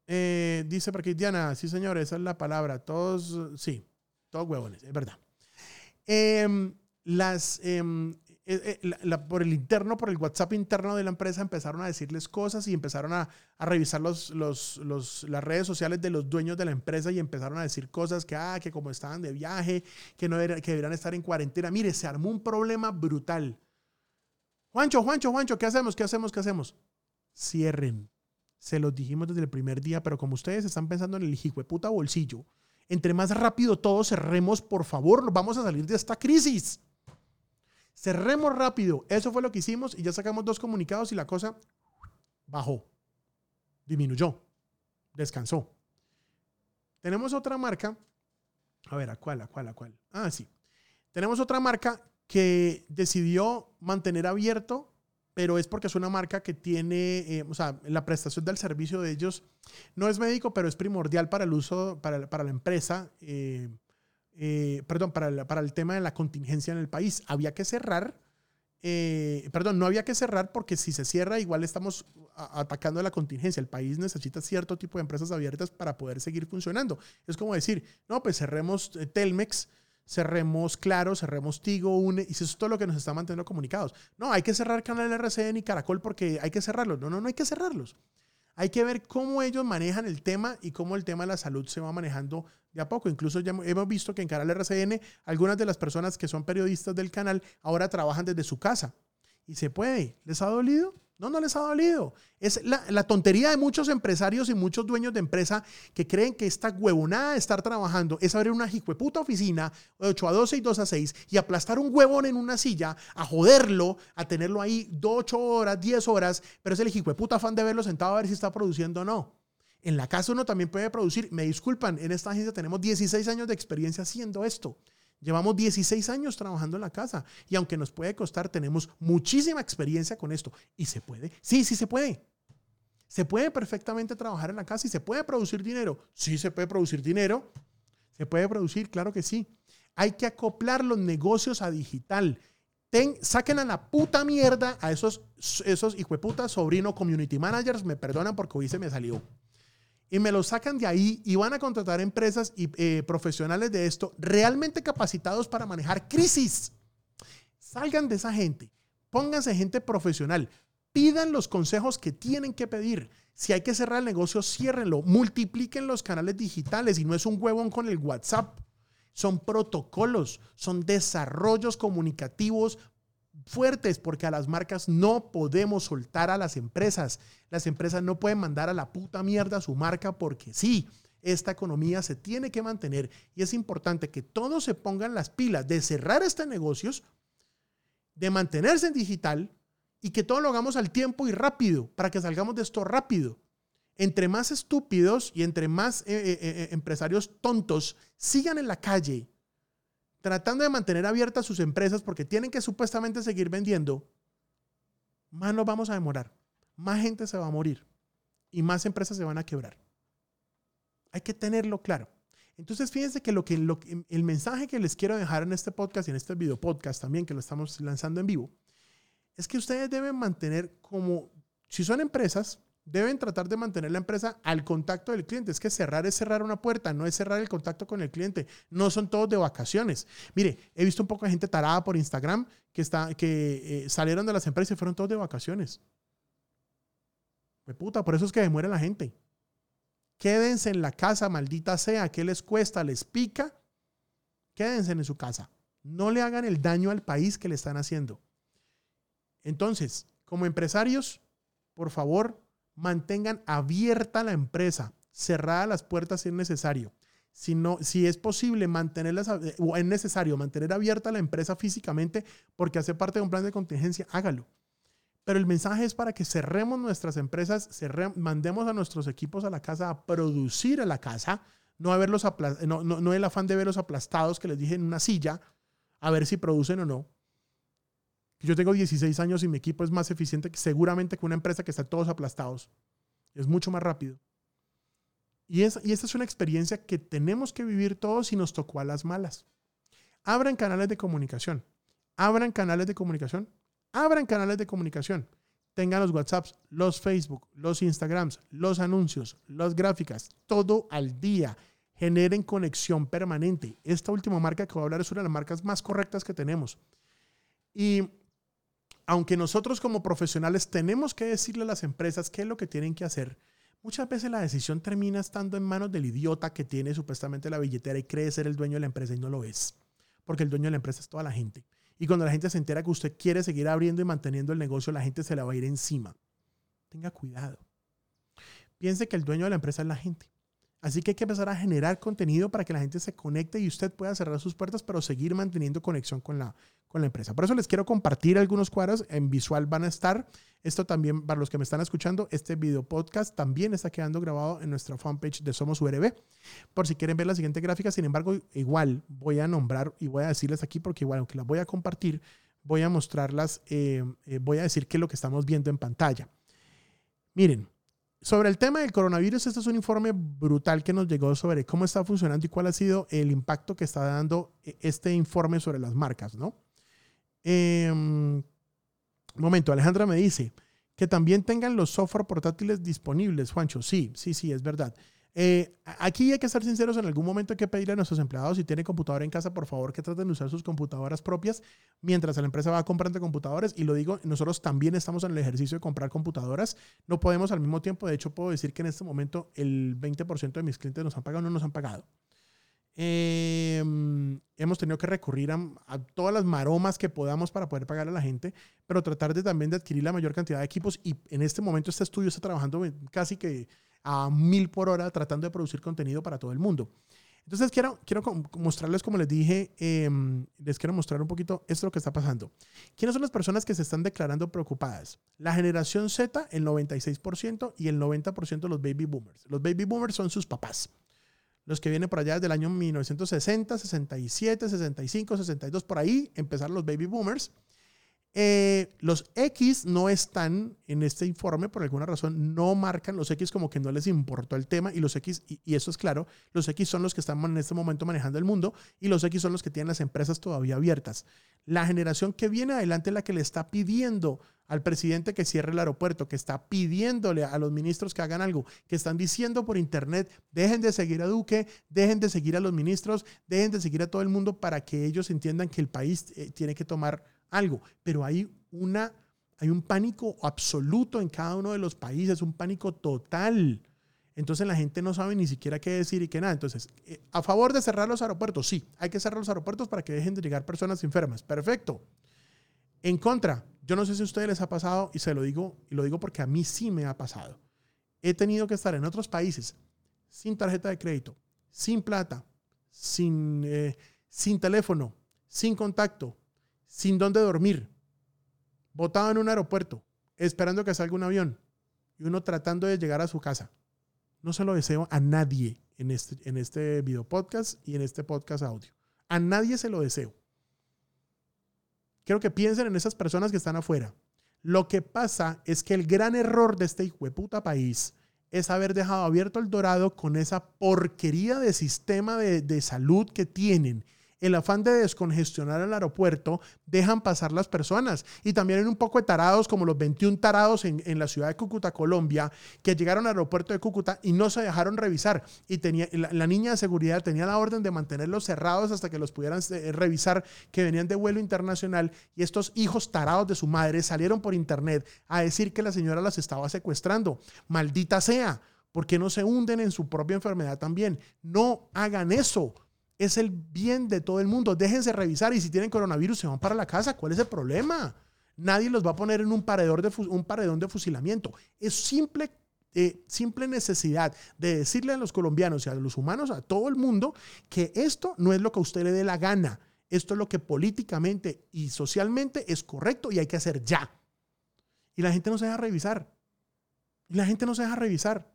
eh, dice por aquí Diana, sí señor, esa es la palabra. Todos, sí, todos huevones, es verdad. Em, las, em, eh, eh, por el interno, por el WhatsApp interno de la empresa, empezaron a decirles cosas y empezaron a, revisar los, las redes sociales de los dueños de la empresa y empezaron a decir cosas que, ah, que como estaban de viaje, que, no deberían estar en cuarentena. Mire, se armó un problema brutal. Juancho, Juancho, Juancho, ¿qué hacemos? ¿Qué hacemos? ¿Qué hacemos? Cierren. Se los dijimos desde el primer día, pero como ustedes están pensando en el hijo de puta bolsillo, entre más rápido todos cerremos, por favor, vamos a salir de esta crisis. Cerremos rápido. Eso fue lo que hicimos y ya sacamos dos comunicados y la cosa bajó, disminuyó, descansó. Tenemos otra marca. A ver, ¿a cuál? ¿A cuál? ¿A cuál? Ah, sí. Tenemos otra marca que decidió mantener abierto, pero es porque es una marca que tiene, eh, o sea, la prestación del servicio de ellos no es médico, pero es primordial para el uso, para, para la empresa. Eh, eh, perdón, para el, para el tema de la contingencia en el país. Había que cerrar, eh, perdón, no había que cerrar porque si se cierra igual estamos atacando a la contingencia. El país necesita cierto tipo de empresas abiertas para poder seguir funcionando. Es como decir, no, pues cerremos eh, Telmex, cerremos Claro, cerremos Tigo, UNE, y eso es todo lo que nos está manteniendo comunicados. No, hay que cerrar Canal RCN y Caracol porque hay que cerrarlos. No, no, no hay que cerrarlos. Hay que ver cómo ellos manejan el tema y cómo el tema de la salud se va manejando de a poco. Incluso ya hemos visto que en Canal RCN algunas de las personas que son periodistas del canal ahora trabajan desde su casa. Y se puede. ¿Les ha dolido? No, no les ha dolido. Es la, tontería de muchos empresarios y muchos dueños de empresa que creen que esta huevonada de estar trabajando es abrir una puta oficina de 8 a 12 y 2 a 6 y aplastar un huevón en una silla, a joderlo, a tenerlo ahí 8 horas, 10 horas, pero es el puta afán de verlo sentado a ver si está produciendo o no. En la casa uno también puede producir. Me disculpan, en esta agencia tenemos 16 años de experiencia haciendo esto. Llevamos 16 años trabajando en la casa y aunque nos puede costar, tenemos muchísima experiencia con esto. ¿Y se puede? Sí, sí se puede. ¿Se puede perfectamente trabajar en la casa y se puede producir dinero? Sí, se puede producir dinero. Se puede producir, claro que sí. Hay que acoplar los negocios a digital. Ten, saquen a la puta mierda a esos, esos hijueputas sobrino community managers. Me perdonan porque hoy se me salió y me lo sacan de ahí y van a contratar empresas y eh, profesionales de esto realmente capacitados para manejar crisis. Salgan de esa gente, pónganse gente profesional, pidan los consejos que tienen que pedir. Si hay que cerrar el negocio, ciérrenlo, multipliquen los canales digitales y no es un huevón con el WhatsApp. Son protocolos, son desarrollos comunicativos fuertes porque a las marcas no podemos soltar a las empresas. Las empresas no pueden mandar a la puta mierda su marca porque sí, esta economía se tiene que mantener y es importante que todos se pongan las pilas de cerrar este negocios, de mantenerse en digital y que todo lo hagamos al tiempo y rápido para que salgamos de esto rápido. Entre más estúpidos y entre más eh, eh, eh, empresarios tontos sigan en la calle tratando de mantener abiertas sus empresas porque tienen que supuestamente seguir vendiendo, más nos vamos a demorar, más gente se va a morir y más empresas se van a quebrar. Hay que tenerlo claro. Entonces, fíjense que, lo que, el mensaje que les quiero dejar en este podcast y en este video podcast también, que lo estamos lanzando en vivo, es que ustedes deben mantener como, si son empresas, deben tratar de mantener la empresa al contacto del cliente. Es que cerrar es cerrar una puerta, no es cerrar el contacto con el cliente. No son todos de vacaciones. Mire, he visto un poco de gente tarada por Instagram que, está, que eh, salieron de las empresas y fueron todos de vacaciones. Me puta, por eso es que muere la gente. Quédense en la casa, maldita sea. ¿Qué les cuesta? ¿Les pica? Quédense en su casa. No le hagan el daño al país que le están haciendo. Entonces, como empresarios, por favor, mantengan abierta la empresa, cerrada las puertas si es necesario. Si, si es posible mantenerlas, eh, o es necesario mantener abierta la empresa físicamente porque hace parte de un plan de contingencia, hágalo. Pero el mensaje es para que cerremos nuestras empresas, mandemos a nuestros equipos a la casa a producir a la casa, no, a verlos no, no, no el afán de verlos aplastados que les dije en una silla, a ver si producen o no. Yo tengo 16 años y mi equipo es más eficiente seguramente que una empresa que está todos aplastados. Es mucho más rápido. Y, es, y esta es una experiencia que tenemos que vivir todos y nos tocó a las malas. Abran canales de comunicación. Abran canales de comunicación. Abran canales de comunicación. Tengan los WhatsApps, los Facebook, los Instagrams, los anuncios, las gráficas, todo al día. Generen conexión permanente. Esta última marca que voy a hablar es una de las marcas más correctas que tenemos. Y aunque nosotros como profesionales tenemos que decirle a las empresas qué es lo que tienen que hacer, muchas veces la decisión termina estando en manos del idiota que tiene supuestamente la billetera y cree ser el dueño de la empresa y no lo es. Porque el dueño de la empresa es toda la gente. Y cuando la gente se entera que usted quiere seguir abriendo y manteniendo el negocio, la gente se la va a ir encima. Tenga cuidado. Piense que el dueño de la empresa es la gente. Así que hay que empezar a generar contenido para que la gente se conecte y usted pueda cerrar sus puertas, pero seguir manteniendo conexión con la, con la empresa. Por eso les quiero compartir algunos cuadros. En visual van a estar. Esto también, para los que me están escuchando, este video podcast también está quedando grabado en nuestra fanpage de Somos URB. Por si quieren ver la siguiente gráfica. Sin embargo, igual voy a nombrar y voy a decirles aquí, porque igual, aunque las voy a compartir, voy a mostrarlas, eh, eh, voy a decir qué es lo que estamos viendo en pantalla. Miren, sobre el tema del coronavirus, este es un informe brutal que nos llegó sobre cómo está funcionando y cuál ha sido el impacto que está dando eh, este informe sobre las marcas, ¿no? un em, momento, Alejandra me dice que también tengan los software portátiles disponibles, Juancho. Sí, sí, sí, es verdad. Eh, aquí hay que ser sinceros, en algún momento hay que pedirle a nuestros empleados si tienen computadora en casa, por favor, que traten de usar sus computadoras propias mientras la empresa va comprando computadores. Y lo digo, nosotros también estamos en el ejercicio de comprar computadoras. No podemos al mismo tiempo, de hecho puedo decir que en este momento el 20% de mis clientes nos han pagado o no nos han pagado. Em, hemos tenido que recurrir a, todas las maromas que podamos para poder pagar a la gente, pero tratar de también de adquirir la mayor cantidad de equipos. Y en este momento este estudio está trabajando casi que a mil por hora tratando de producir contenido para todo el mundo. Entonces quiero, quiero mostrarles, como les dije, em, les quiero mostrar un poquito esto lo que está pasando. ¿Quiénes son las personas que se están declarando preocupadas? La generación Z, el 96% y el 90% de los baby boomers. Los baby boomers son sus papás. Los que vienen por allá desde el año 1960, 67, 65, 62, por ahí empezaron los baby boomers. Eh, los X no están en este informe, por alguna razón no marcan los X como que no les importó el tema y los X, y, eso es claro, los X son los que están en este momento manejando el mundo y los X son los que tienen las empresas todavía abiertas. La generación que viene adelante es la que le está pidiendo al presidente que cierre el aeropuerto, que está pidiéndole a los ministros que hagan algo, que están diciendo por internet, dejen de seguir a Duque, dejen de seguir a los ministros, dejen de seguir a todo el mundo para que ellos entiendan que el país eh, tiene que tomar algo, pero hay una hay un pánico absoluto en cada uno de los países, un pánico total. Entonces la gente no sabe ni siquiera qué decir y qué nada. Entonces, eh, a favor de cerrar los aeropuertos, sí, hay que cerrar los aeropuertos para que dejen de llegar personas enfermas. Perfecto. En contra, yo no sé si a ustedes les ha pasado y se lo digo y lo digo porque a mí sí me ha pasado. He tenido que estar en otros países sin tarjeta de crédito, sin plata, sin, eh, sin teléfono, sin contacto, sin dónde dormir, botado en un aeropuerto, esperando que salga un avión y uno tratando de llegar a su casa. No se lo deseo a nadie en este, en este video podcast y en este podcast audio. A nadie se lo deseo. Quiero que piensen en esas personas que están afuera. Lo que pasa es que el gran error de este puta país es haber dejado abierto el dorado con esa porquería de sistema de, de salud que tienen el afán de descongestionar el aeropuerto, dejan pasar las personas. Y también hay un poco de tarados, como los 21 tarados en, la ciudad de Cúcuta, Colombia, que llegaron al aeropuerto de Cúcuta y no se dejaron revisar. Y tenía, la, niña de seguridad tenía la orden de mantenerlos cerrados hasta que los pudieran eh, revisar, que venían de vuelo internacional. Y estos hijos tarados de su madre salieron por internet a decir que la señora las estaba secuestrando. Maldita sea. ¿Por qué no se hunden en su propia enfermedad también? No hagan eso es el bien de todo el mundo. Déjense revisar y si tienen coronavirus se van para la casa. ¿Cuál es el problema? Nadie los va a poner en un, paredor de un paredón de fusilamiento. Es simple, eh, simple necesidad de decirle a los colombianos y a los humanos, a todo el mundo, que esto no es lo que a usted le dé la gana. Esto es lo que políticamente y socialmente es correcto y hay que hacer ya. Y la gente no se deja revisar. Y la gente no se deja revisar.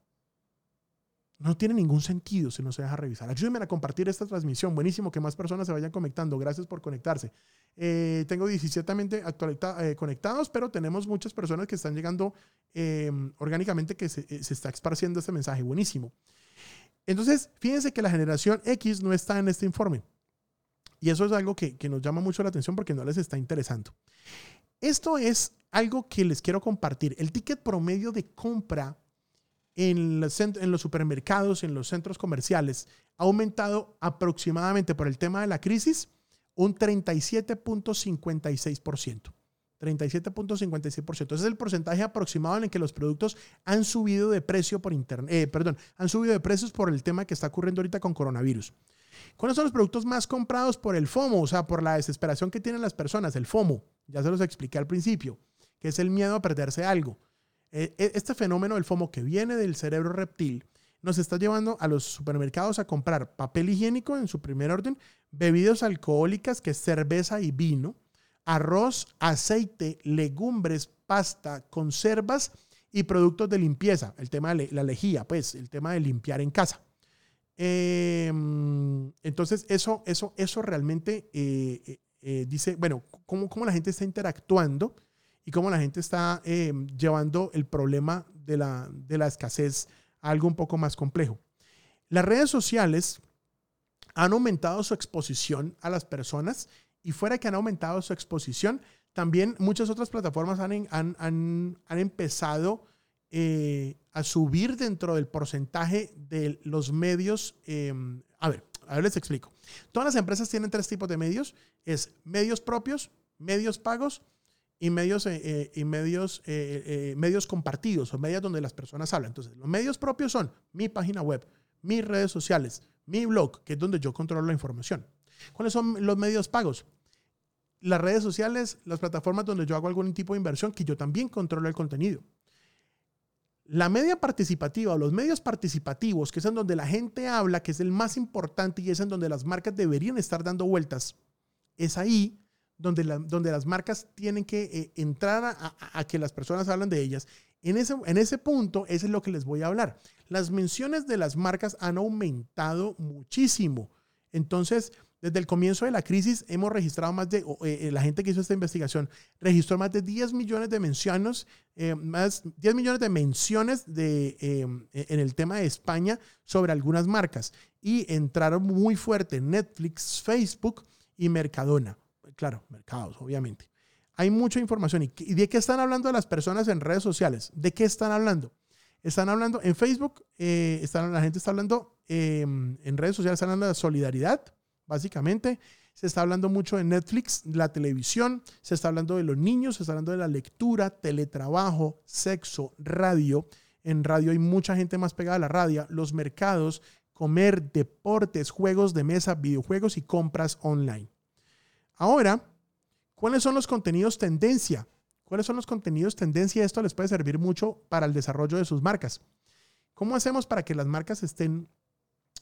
No tiene ningún sentido si no se deja revisar. Ayúdenme a compartir esta transmisión. Buenísimo que más personas se vayan conectando. Gracias por conectarse. Eh, tengo 17 eh, conectados, pero tenemos muchas personas que están llegando eh, orgánicamente que se, está esparciendo este mensaje. Buenísimo. Entonces, fíjense que la generación X no está en este informe. Y eso es algo que, que nos llama mucho la atención porque no les está interesando. Esto es algo que les quiero compartir. El ticket promedio de compra en los, supermercados, en los centros comerciales, ha aumentado aproximadamente por el tema de la crisis un 37.56%. 37.56%. Ese es el porcentaje aproximado en el que los productos han subido de precio por internet, eh, perdón, han subido de precios por el tema que está ocurriendo ahorita con coronavirus. ¿Cuáles son los productos más comprados por el FOMO? O sea, por la desesperación que tienen las personas, el FOMO. Ya se los expliqué al principio, que es el miedo a perderse algo. E, e, este fenómeno del FOMO que viene del cerebro reptil nos está llevando a los supermercados a comprar papel higiénico en su primer orden, bebidas alcohólicas, que es cerveza y vino, arroz, aceite, legumbres, pasta, conservas y productos de limpieza. El tema de la lejía, pues, el tema de limpiar en casa. Em, entonces, eso, eso, eso realmente eh, eh, eh, dice, bueno, cómo, cómo la gente está interactuando y cómo la gente está eh, llevando el problema de la, de la escasez a algo un poco más complejo. Las redes sociales han aumentado su exposición a las personas y fuera que han aumentado su exposición, también muchas otras plataformas han, han, han, han empezado eh, a subir dentro del porcentaje de los medios. em, a ver, a ver, les explico. Todas las empresas tienen tres tipos de medios. Es medios propios, medios pagos y medios, eh, eh, y medios, eh, eh, medios compartidos o medios donde las personas hablan. Entonces, los medios propios son mi página web, mis redes sociales, mi blog, que es donde yo controlo la información. ¿Cuáles son los medios pagos? Las redes sociales, las plataformas donde yo hago algún tipo de inversión, que yo también controlo el contenido. La media participativa o los medios participativos, que es en donde la gente habla, que es el más importante y es en donde las marcas deberían estar dando vueltas, es ahí donde, la- donde las marcas tienen que eh, entrar a, que las personas hablan de ellas. En ese, en ese punto, eso es lo que les voy a hablar. Las menciones de las marcas han aumentado muchísimo. Entonces, desde el comienzo de la crisis hemos registrado más de, eh, eh, la gente que hizo esta investigación registró más de 10 millones de menciones, eh, más 10 millones de menciones de, eh, en el tema de España sobre algunas marcas. Y entraron muy fuerte Netflix, Facebook y Mercadona. Claro, mercados, obviamente. Hay mucha información. ¿Y de qué están hablando las personas en redes sociales? ¿De qué están hablando? Están hablando en Facebook, eh, están, la gente está hablando eh, en redes sociales, están hablando de solidaridad, básicamente. Se está hablando mucho de Netflix, la televisión, se está hablando de los niños, se está hablando de la lectura, teletrabajo, sexo, radio. En radio hay mucha gente más pegada a la radio, los mercados, comer, deportes, juegos de mesa, videojuegos y compras online. Ahora, ¿cuáles son los contenidos tendencia? ¿Cuáles son los contenidos tendencia? Esto les puede servir mucho para el desarrollo de sus marcas. ¿Cómo hacemos para que las marcas estén,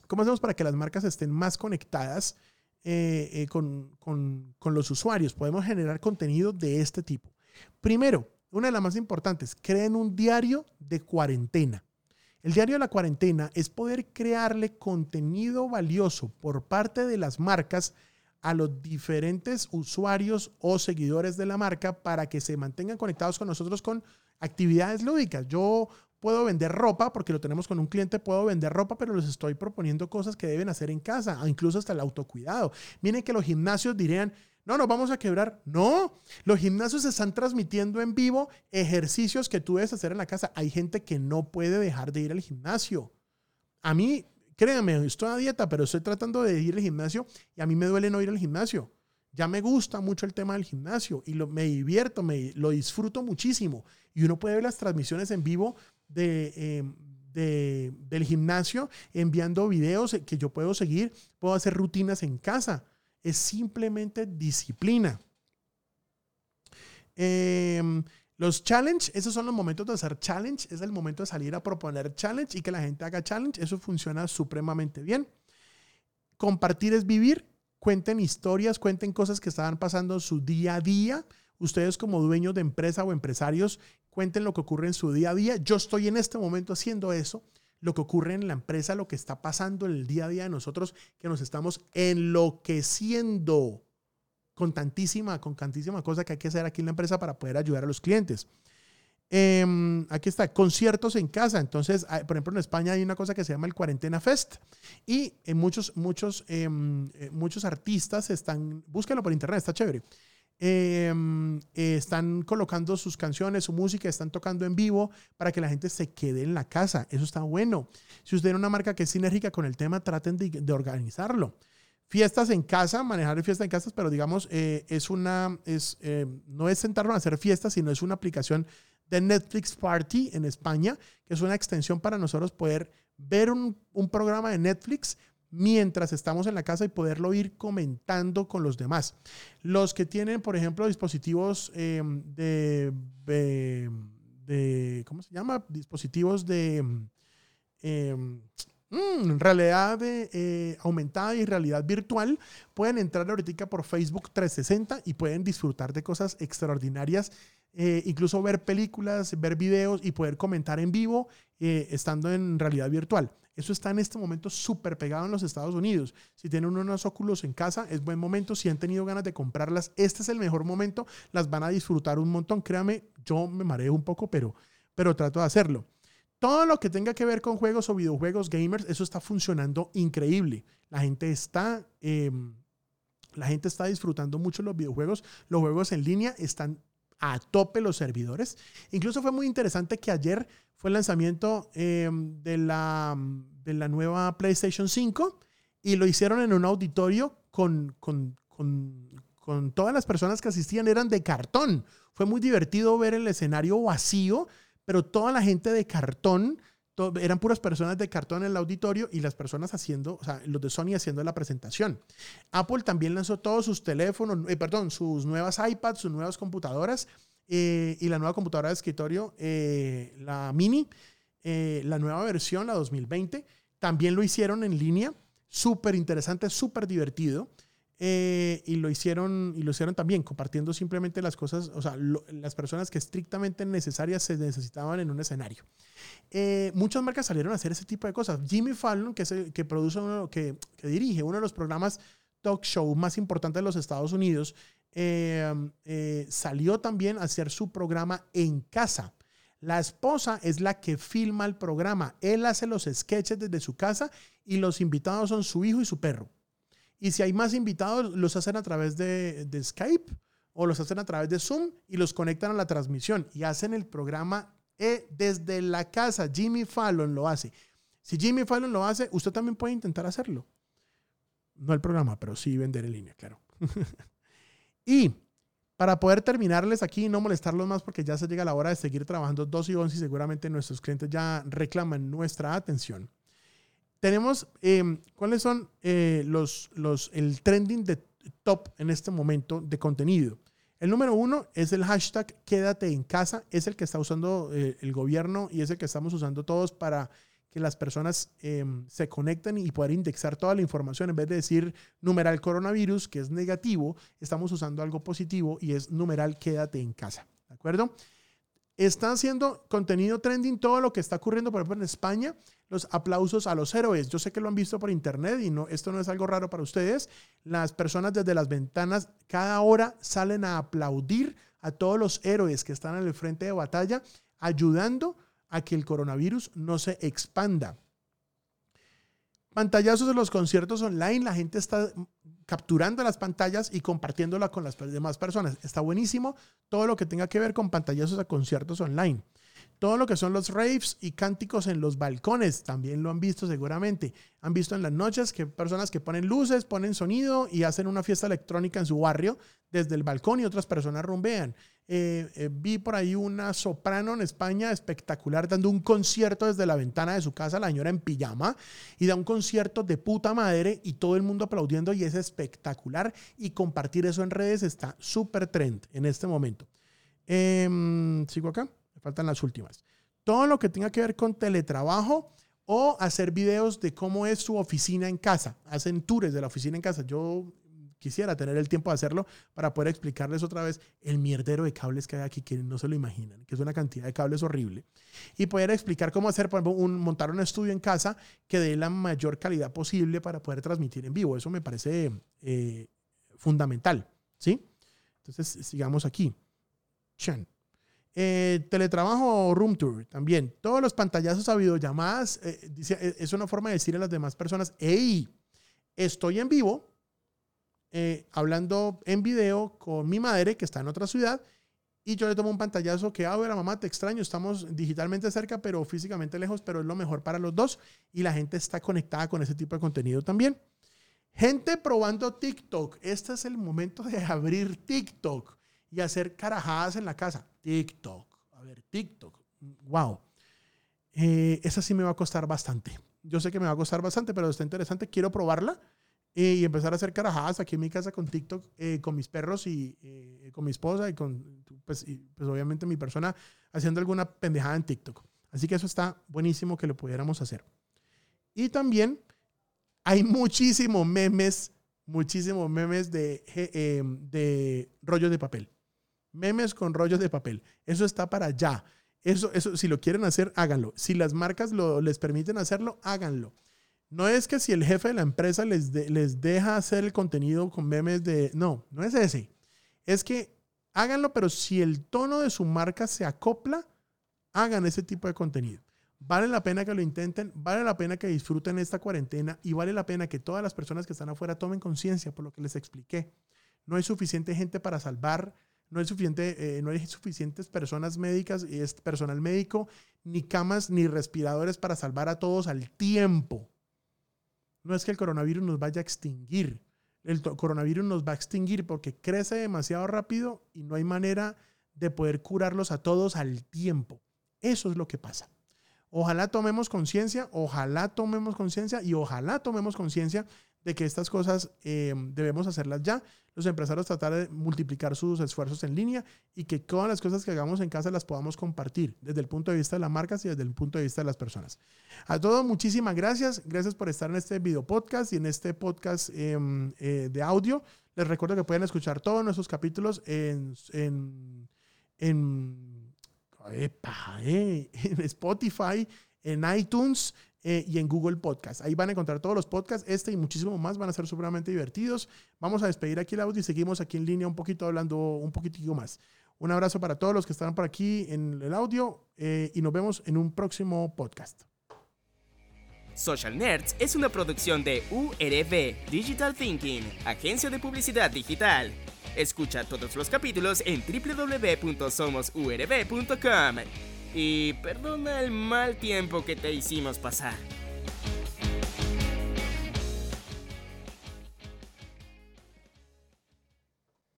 cómo hacemos para que las marcas estén más conectadas eh, eh, con, con- con los usuarios? Podemos generar contenido de este tipo. Primero, una de las más importantes, creen un diario de cuarentena. El diario de la cuarentena es poder crearle contenido valioso por parte de las marcas a los diferentes usuarios o seguidores de la marca para que se mantengan conectados con nosotros con actividades lúdicas. Yo puedo vender ropa porque lo tenemos con un cliente, puedo vender ropa, pero les estoy proponiendo cosas que deben hacer en casa, incluso hasta el autocuidado. Miren que los gimnasios dirían, no, nos vamos a quebrar. No, los gimnasios están transmitiendo en vivo ejercicios que tú debes hacer en la casa. Hay gente que no puede dejar de ir al gimnasio. A mí, créanme, estoy a dieta, pero estoy tratando de ir al gimnasio y a mí me duele no ir al gimnasio. Ya me gusta mucho el tema del gimnasio y lo, me divierto, me, lo disfruto muchísimo. Y uno puede ver las transmisiones en vivo de, eh, de- del gimnasio enviando videos que yo puedo seguir, puedo hacer rutinas en casa. Es simplemente disciplina. Em, los challenge, esos son los momentos de hacer challenge, es el momento de salir a proponer challenge y que la gente haga challenge, eso funciona supremamente bien. Compartir es vivir, cuenten historias, cuenten cosas que estaban pasando en su día a día. Ustedes como dueños de empresa o empresarios, cuenten lo que ocurre en su día a día. Yo estoy en este momento haciendo eso, lo que ocurre en la empresa, lo que está pasando en el día a día de nosotros, que nos estamos enloqueciendo con tantísima, con tantísima cosa que hay que hacer aquí en la empresa para poder ayudar a los clientes. Em, aquí está, conciertos en casa. Entonces, hay- por ejemplo, en España hay una cosa que se llama el Cuarentena Fest y en muchos, muchos, em, eh, muchos artistas están, búsquenlo por internet, está chévere. Em, eh, están colocando sus canciones, su música, están tocando en vivo para que la gente se quede en la casa. Eso está bueno. Si usted tiene una marca que es sinérgica con el tema, traten de organizarlo fiestas en casa, manejar fiestas en casa, pero digamos, eh, es una, es, eh, no es sentarnos a hacer fiestas, sino es una aplicación de Netflix Party en España, que es una extensión para nosotros poder ver un, programa de Netflix mientras estamos en la casa y poderlo ir comentando con los demás. Los que tienen, por ejemplo, dispositivos eh, de, de, ¿cómo se llama? Dispositivos de... eh, Mm, realidad de, eh, aumentada y realidad virtual, pueden entrar ahorita por Facebook 360 y pueden disfrutar de cosas extraordinarias, eh, incluso ver películas, ver videos y poder comentar en vivo eh, estando en realidad virtual. Eso está en este momento súper pegado en los Estados Unidos. Si tienen unos óculos en casa, es buen momento. Si han tenido ganas de comprarlas, este es el mejor momento. Las van a disfrutar un montón. Créame, yo me mareo un poco, pero, pero trato de hacerlo. Todo lo que tenga que ver con juegos o videojuegos gamers, eso está funcionando increíble. La gente está, eh, la gente está disfrutando mucho los videojuegos. Los juegos en línea están a tope los servidores. Incluso fue muy interesante que ayer fue el lanzamiento eh, de, la, de la nueva PlayStation 5 y lo hicieron en un auditorio con, con, con, con todas las personas que asistían, eran de cartón. Fue muy divertido ver el escenario vacío, pero toda la gente de cartón eran puras personas de cartón en el auditorio y las personas haciendo, o sea, los de Sony haciendo la presentación. Apple también lanzó todos sus teléfonos, eh, perdón, sus nuevas iPads, sus nuevas computadoras eh, y la nueva computadora de escritorio, eh, la Mini, la nueva versión, la 2020, también lo hicieron en línea. Súper interesante, súper divertido. Eh, y lo hicieron y lo hicieron también compartiendo simplemente las cosas, o sea, las personas que estrictamente necesarias se necesitaban en un escenario. Eh, muchas marcas salieron a hacer ese tipo de cosas. Jimmy Fallon, que, es que produce uno, que, que, dirige uno de los programas talk show más importantes de los Estados Unidos, eh, salió también a hacer su programa en casa. La esposa es la que filma el programa. Él hace los sketches desde su casa y los invitados son su hijo y su perro. Y si hay más invitados, los hacen a través de, Skype o los hacen a través de Zoom y los conectan a la transmisión y hacen el programa eh, desde la casa. Jimmy Fallon lo hace. Si Jimmy Fallon lo hace, usted también puede intentar hacerlo. No el programa, pero sí vender en línea, claro. y para poder terminarles aquí y no molestarlos más porque ya se llega la hora de seguir trabajando 2 y 11 y seguramente nuestros clientes ya reclaman nuestra atención tenemos em, cuáles son eh, los, los, el trending de top en este momento de contenido. El número uno es el hashtag quédate en casa, es el que está usando eh, el gobierno y es el que estamos usando todos para que las personas em, se conecten y poder indexar toda la información. En vez de decir numeral coronavirus, que es negativo, estamos usando algo positivo y es numeral quédate en casa. ¿De acuerdo? Está haciendo contenido trending todo lo que está ocurriendo, por ejemplo, en España los aplausos a los héroes. Yo sé que lo han visto por internet y no, esto no es algo raro para ustedes. Las personas desde las ventanas cada hora salen a aplaudir a todos los héroes que están en el frente de batalla, ayudando a que el coronavirus no se expanda. Pantallazos de los conciertos online, la gente está capturando las pantallas y compartiéndola con las demás personas. Está buenísimo todo lo que tenga que ver con pantallazos a conciertos online. Todo lo que son los raves y cánticos en los balcones, también lo han visto seguramente. Han visto en las noches que personas que ponen luces, ponen sonido y hacen una fiesta electrónica en su barrio desde el balcón y otras personas rumbean. Eh, eh, vi por ahí una soprano en España espectacular dando un concierto desde la ventana de su casa, la señora en pijama, y da un concierto de puta madre y todo el mundo aplaudiendo y es espectacular. Y compartir eso en redes está súper trend en este momento. Em, Sigo acá faltan las últimas. Todo lo que tenga que ver con teletrabajo o hacer videos de cómo es su oficina en casa. Hacen tours de la oficina en casa. Yo quisiera tener el tiempo de hacerlo para poder explicarles otra vez el mierdero de cables que hay aquí que no se lo imaginan, que es una cantidad de cables horrible. Y poder explicar cómo hacer, por ejemplo, un, montar un estudio en casa que dé la mayor calidad posible para poder transmitir en vivo. Eso me parece eh, fundamental. ¿Sí? Entonces, sigamos aquí. Chen. Eh, teletrabajo o room tour también. Todos los pantallazos a videollamadas eh, eh, es una forma de decirle a las demás personas, hey, estoy en vivo, hablando en video con mi madre que está en otra ciudad y yo le tomo un pantallazo que, ah, mamá, te extraño, estamos digitalmente cerca, pero físicamente lejos, pero es lo mejor para los dos y la gente está conectada con ese tipo de contenido también. Gente probando TikTok. Este es el momento de abrir TikTok y hacer carajadas en la casa. TikTok. A ver, TikTok. Wow. Eh, esa sí me va a costar bastante. Yo sé que me va a costar bastante, pero está interesante. Quiero probarla eh, y empezar a hacer carajadas aquí en mi casa con TikTok, eh, con mis perros y con mi esposa y con, pues, pues, obviamente mi persona haciendo alguna pendejada en TikTok. Así que eso está buenísimo que lo pudiéramos hacer. Y también hay muchísimos memes, muchísimos memes de, de rollos de papel. Memes con rollos de papel. Eso está para allá. Eso, eso, si lo quieren hacer, háganlo. Si las marcas lo, les permiten hacerlo, háganlo. No es que si el jefe de la empresa les, les deja hacer el contenido con memes de... No, no es ese. Es que háganlo, pero si el tono de su marca se acopla, hagan ese tipo de contenido. Vale la pena que lo intenten, vale la pena que disfruten esta cuarentena y vale la pena que todas las personas que están afuera tomen conciencia por lo que les expliqué. No hay suficiente gente para salvar no hay, suficiente, eh, no hay suficientes personas médicas, y es personal médico, ni camas, ni respiradores para salvar a todos al tiempo. No es que el coronavirus nos vaya a extinguir. El coronavirus nos va a extinguir porque crece demasiado rápido y no hay manera de poder curarlos a todos al tiempo. Eso es lo que pasa. Ojalá tomemos conciencia, ojalá tomemos conciencia y ojalá tomemos conciencia de que estas cosas eh, debemos hacerlas ya. Los empresarios tratar de multiplicar sus esfuerzos en línea y que todas las cosas que hagamos en casa las podamos compartir desde el punto de vista de las marcas y desde el punto de vista de las personas. A todos, muchísimas gracias. Gracias por estar en este video podcast y en este podcast em, eh, de audio. Les recuerdo que pueden escuchar todos nuestros capítulos en, en, en, eh, en Spotify, en iTunes eh, y en Google Podcast. Ahí van a encontrar todos los podcasts, este y muchísimo más, van a ser supremamente divertidos. Vamos a despedir aquí el audio y seguimos aquí en línea un poquito hablando un poquitico más. Un abrazo para todos los que están por aquí en el audio eh, y nos vemos en un próximo podcast. Social Nerds es una producción de URB Digital Thinking, agencia de publicidad digital. Escucha todos los capítulos en www.somosurb.com y perdona el mal tiempo que te hicimos pasar.